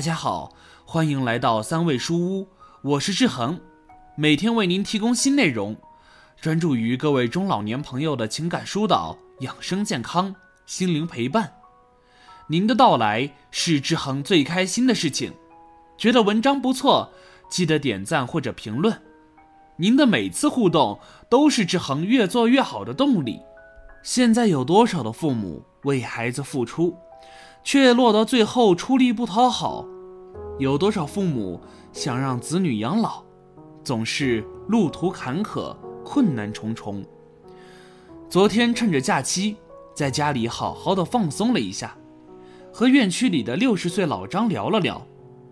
大家好，欢迎来到三味书屋，我是志恒，每天为您提供新内容，专注于各位中老年朋友的情感疏导、养生健康、心灵陪伴。您的到来是志恒最开心的事情。觉得文章不错，记得点赞或者评论。您的每次互动都是志恒越做越好的动力。现在有多少的父母为孩子付出？却落到最后出力不讨好，有多少父母想让子女养老，总是路途坎坷，困难重重。昨天趁着假期，在家里好好的放松了一下，和院区里的六十岁老张聊了聊，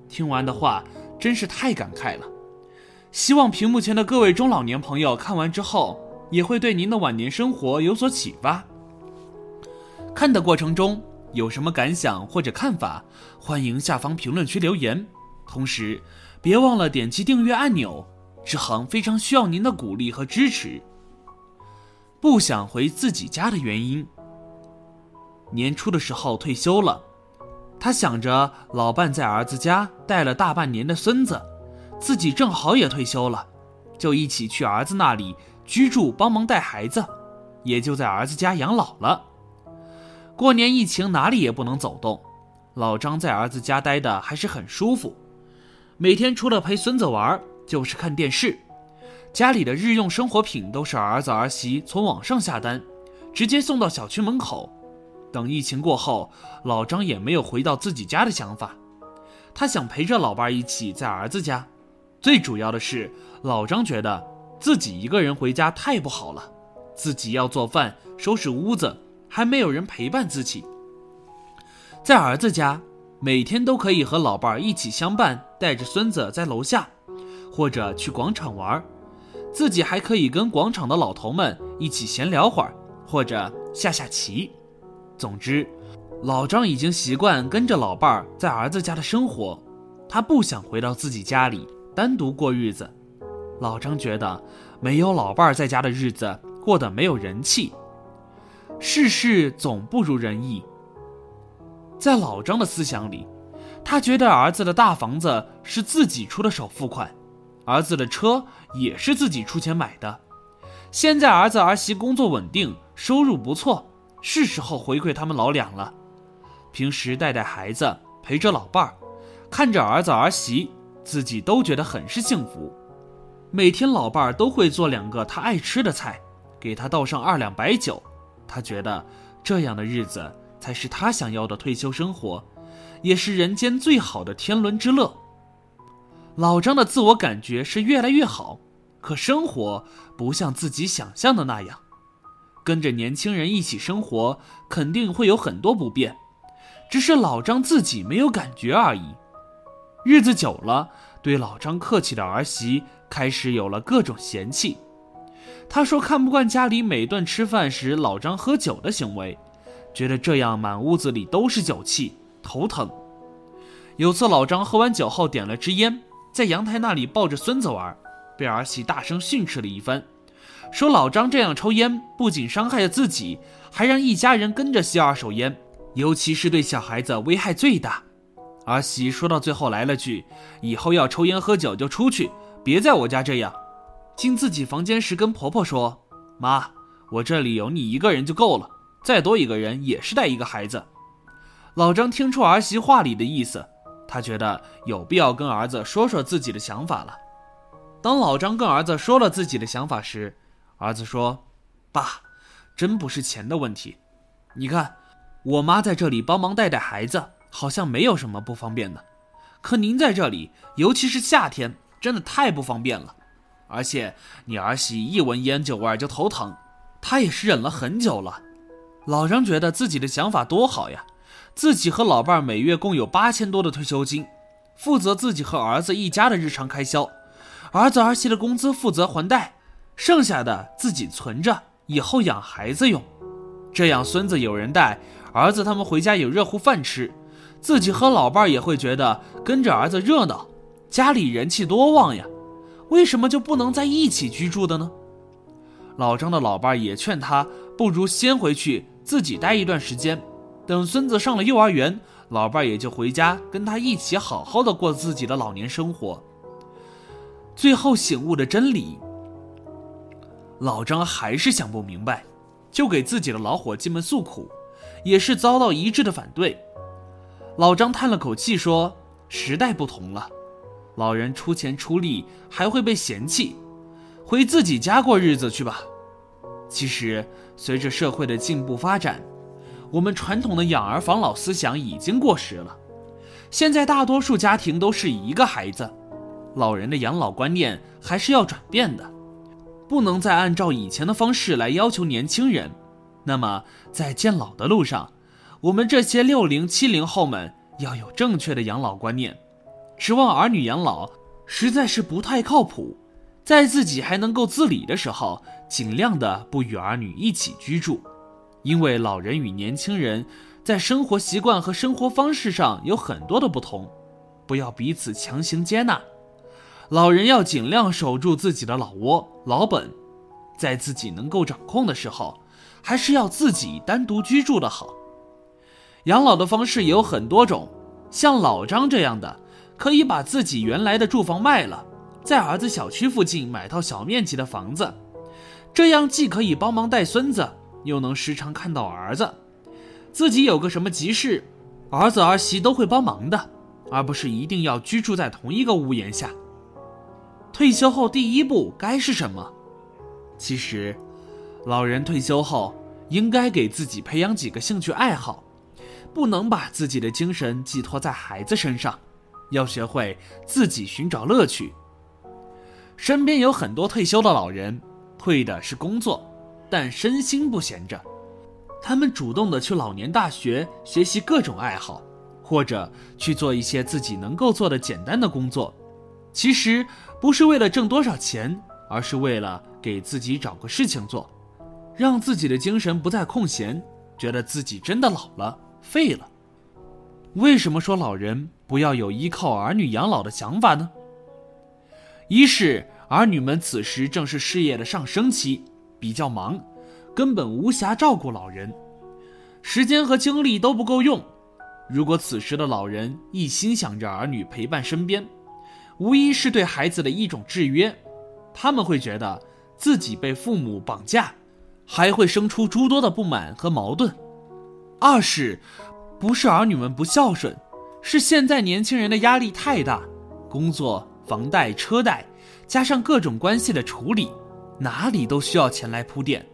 听完的话真是太感慨了。希望屏幕前的各位中老年朋友看完之后，也会对您的晚年生活有所启发。看的过程中。有什么感想或者看法，欢迎下方评论区留言。同时，别忘了点击订阅按钮，志恒非常需要您的鼓励和支持。不想回自己家的原因，年初的时候退休了，他想着老伴在儿子家带了大半年的孙子，自己正好也退休了，就一起去儿子那里居住，帮忙带孩子，也就在儿子家养老了。过年疫情哪里也不能走动，老张在儿子家待的还是很舒服，每天除了陪孙子玩就是看电视，家里的日用生活品都是儿子儿媳从网上下单，直接送到小区门口。等疫情过后，老张也没有回到自己家的想法，他想陪着老伴一起在儿子家。最主要的是，老张觉得自己一个人回家太不好了，自己要做饭、收拾屋子。还没有人陪伴自己，在儿子家，每天都可以和老伴儿一起相伴，带着孙子在楼下，或者去广场玩儿，自己还可以跟广场的老头们一起闲聊会儿，或者下下棋。总之，老张已经习惯跟着老伴儿在儿子家的生活，他不想回到自己家里单独过日子。老张觉得没有老伴儿在家的日子过得没有人气。世事总不如人意。在老张的思想里，他觉得儿子的大房子是自己出的首付款，儿子的车也是自己出钱买的。现在儿子儿媳工作稳定，收入不错，是时候回馈他们老两了。平时带带孩子，陪着老伴儿，看着儿子儿媳，自己都觉得很是幸福。每天老伴儿都会做两个他爱吃的菜，给他倒上二两白酒。他觉得这样的日子才是他想要的退休生活，也是人间最好的天伦之乐。老张的自我感觉是越来越好，可生活不像自己想象的那样。跟着年轻人一起生活，肯定会有很多不便，只是老张自己没有感觉而已。日子久了，对老张客气的儿媳开始有了各种嫌弃。他说：“看不惯家里每顿吃饭时老张喝酒的行为，觉得这样满屋子里都是酒气，头疼。有次老张喝完酒后点了支烟，在阳台那里抱着孙子玩，被儿媳大声训斥了一番，说老张这样抽烟不仅伤害了自己，还让一家人跟着吸二手烟，尤其是对小孩子危害最大。儿媳说到最后来了句：以后要抽烟喝酒就出去，别在我家这样。”进自己房间时，跟婆婆说：“妈，我这里有你一个人就够了，再多一个人也是带一个孩子。”老张听出儿媳话里的意思，他觉得有必要跟儿子说说自己的想法了。当老张跟儿子说了自己的想法时，儿子说：“爸，真不是钱的问题。你看，我妈在这里帮忙带带孩子，好像没有什么不方便的。可您在这里，尤其是夏天，真的太不方便了。”而且你儿媳一闻烟酒味就头疼，她也是忍了很久了。老张觉得自己的想法多好呀，自己和老伴每月共有八千多的退休金，负责自己和儿子一家的日常开销，儿子儿媳的工资负责还贷，剩下的自己存着，以后养孩子用。这样孙子有人带，儿子他们回家有热乎饭吃，自己和老伴也会觉得跟着儿子热闹，家里人气多旺呀。为什么就不能在一起居住的呢？老张的老伴也劝他，不如先回去自己待一段时间，等孙子上了幼儿园，老伴也就回家跟他一起好好的过自己的老年生活。最后醒悟的真理，老张还是想不明白，就给自己的老伙计们诉苦，也是遭到一致的反对。老张叹了口气说：“时代不同了，老人出钱出力还会被嫌弃，回自己家过日子去吧。”其实，随着社会的进步发展，我们传统的养儿防老思想已经过时了。现在大多数家庭都是一个孩子。老人的养老观念还是要转变的，不能再按照以前的方式来要求年轻人。那么，在渐老的路上，我们这些六零七零后们要有正确的养老观念。指望儿女养老，实在是不太靠谱。在自己还能够自理的时候，尽量的不与儿女一起居住，因为老人与年轻人在生活习惯和生活方式上有很多的不同，不要彼此强行接纳。老人要尽量守住自己的老窝、老本，在自己能够掌控的时候，还是要自己单独居住的好。养老的方式也有很多种，像老张这样的，可以把自己原来的住房卖了，在儿子小区附近买套小面积的房子，这样既可以帮忙带孙子，又能时常看到儿子。自己有个什么急事，儿子儿媳都会帮忙的，而不是一定要居住在同一个屋檐下。退休后第一步该是什么？其实，老人退休后应该给自己培养几个兴趣爱好，不能把自己的精神寄托在孩子身上，要学会自己寻找乐趣。身边有很多退休的老人，退的是工作，但身心不闲着，他们主动的去老年大学学习各种爱好，或者去做一些自己能够做的简单的工作。其实不是为了挣多少钱，而是为了给自己找个事情做，让自己的精神不再空闲，觉得自己真的老了、废了。为什么说老人不要有依靠儿女养老的想法呢？一是儿女们此时正是事业的上升期，比较忙，根本无暇照顾老人，时间和精力都不够用。如果此时的老人一心想着儿女陪伴身边，无疑是对孩子的一种制约，他们会觉得自己被父母绑架，还会生出诸多的不满和矛盾。二是，不是儿女们不孝顺，是现在年轻人的压力太大，工作、房贷、车贷，加上各种关系的处理，哪里都需要钱来铺垫，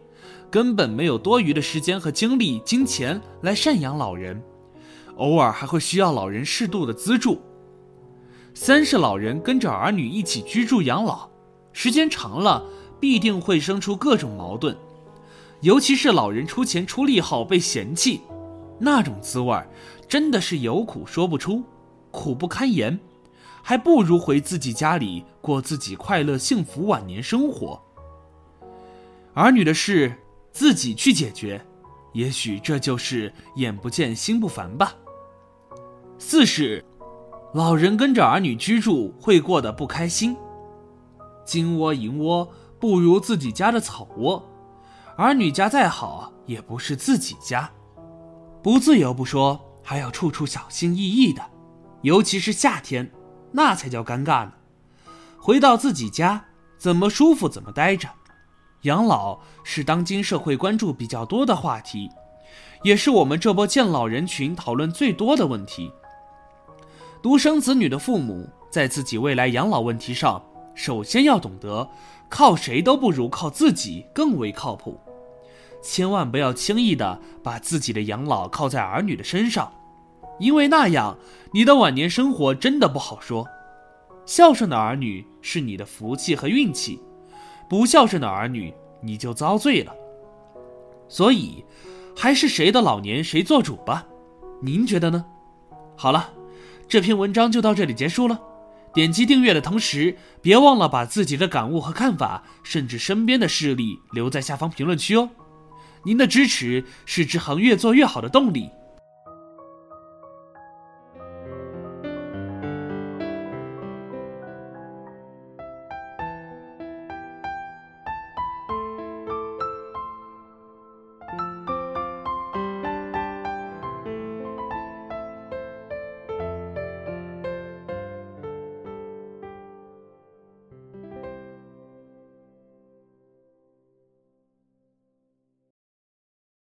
根本没有多余的时间和精力、金钱来赡养老人，偶尔还会需要老人适度的资助。三是老人跟着儿女一起居住养老，时间长了必定会生出各种矛盾，尤其是老人出钱出力后被嫌弃，那种滋味儿真的是有苦说不出，苦不堪言，还不如回自己家里过自己快乐幸福晚年生活。儿女的事自己去解决，也许这就是眼不见心不烦吧。四是。老人跟着儿女居住会过得不开心，金窝银窝不如自己家的草窝，儿女家再好也不是自己家，不自由不说，还要处处小心翼翼的，尤其是夏天，那才叫尴尬呢。回到自己家，怎么舒服怎么待着。养老是当今社会关注比较多的话题，也是我们这波健老人群讨论最多的问题。独生子女的父母在自己未来养老问题上，首先要懂得，靠谁都不如靠自己更为靠谱。千万不要轻易的把自己的养老靠在儿女的身上，因为那样你的晚年生活真的不好说。孝顺的儿女是你的福气和运气，不孝顺的儿女你就遭罪了。所以，还是谁的老年谁做主吧。您觉得呢？好了。这篇文章就到这里结束了。点击订阅的同时，别忘了把自己的感悟和看法，甚至身边的事例留在下方评论区哦。您的支持是支行越做越好的动力。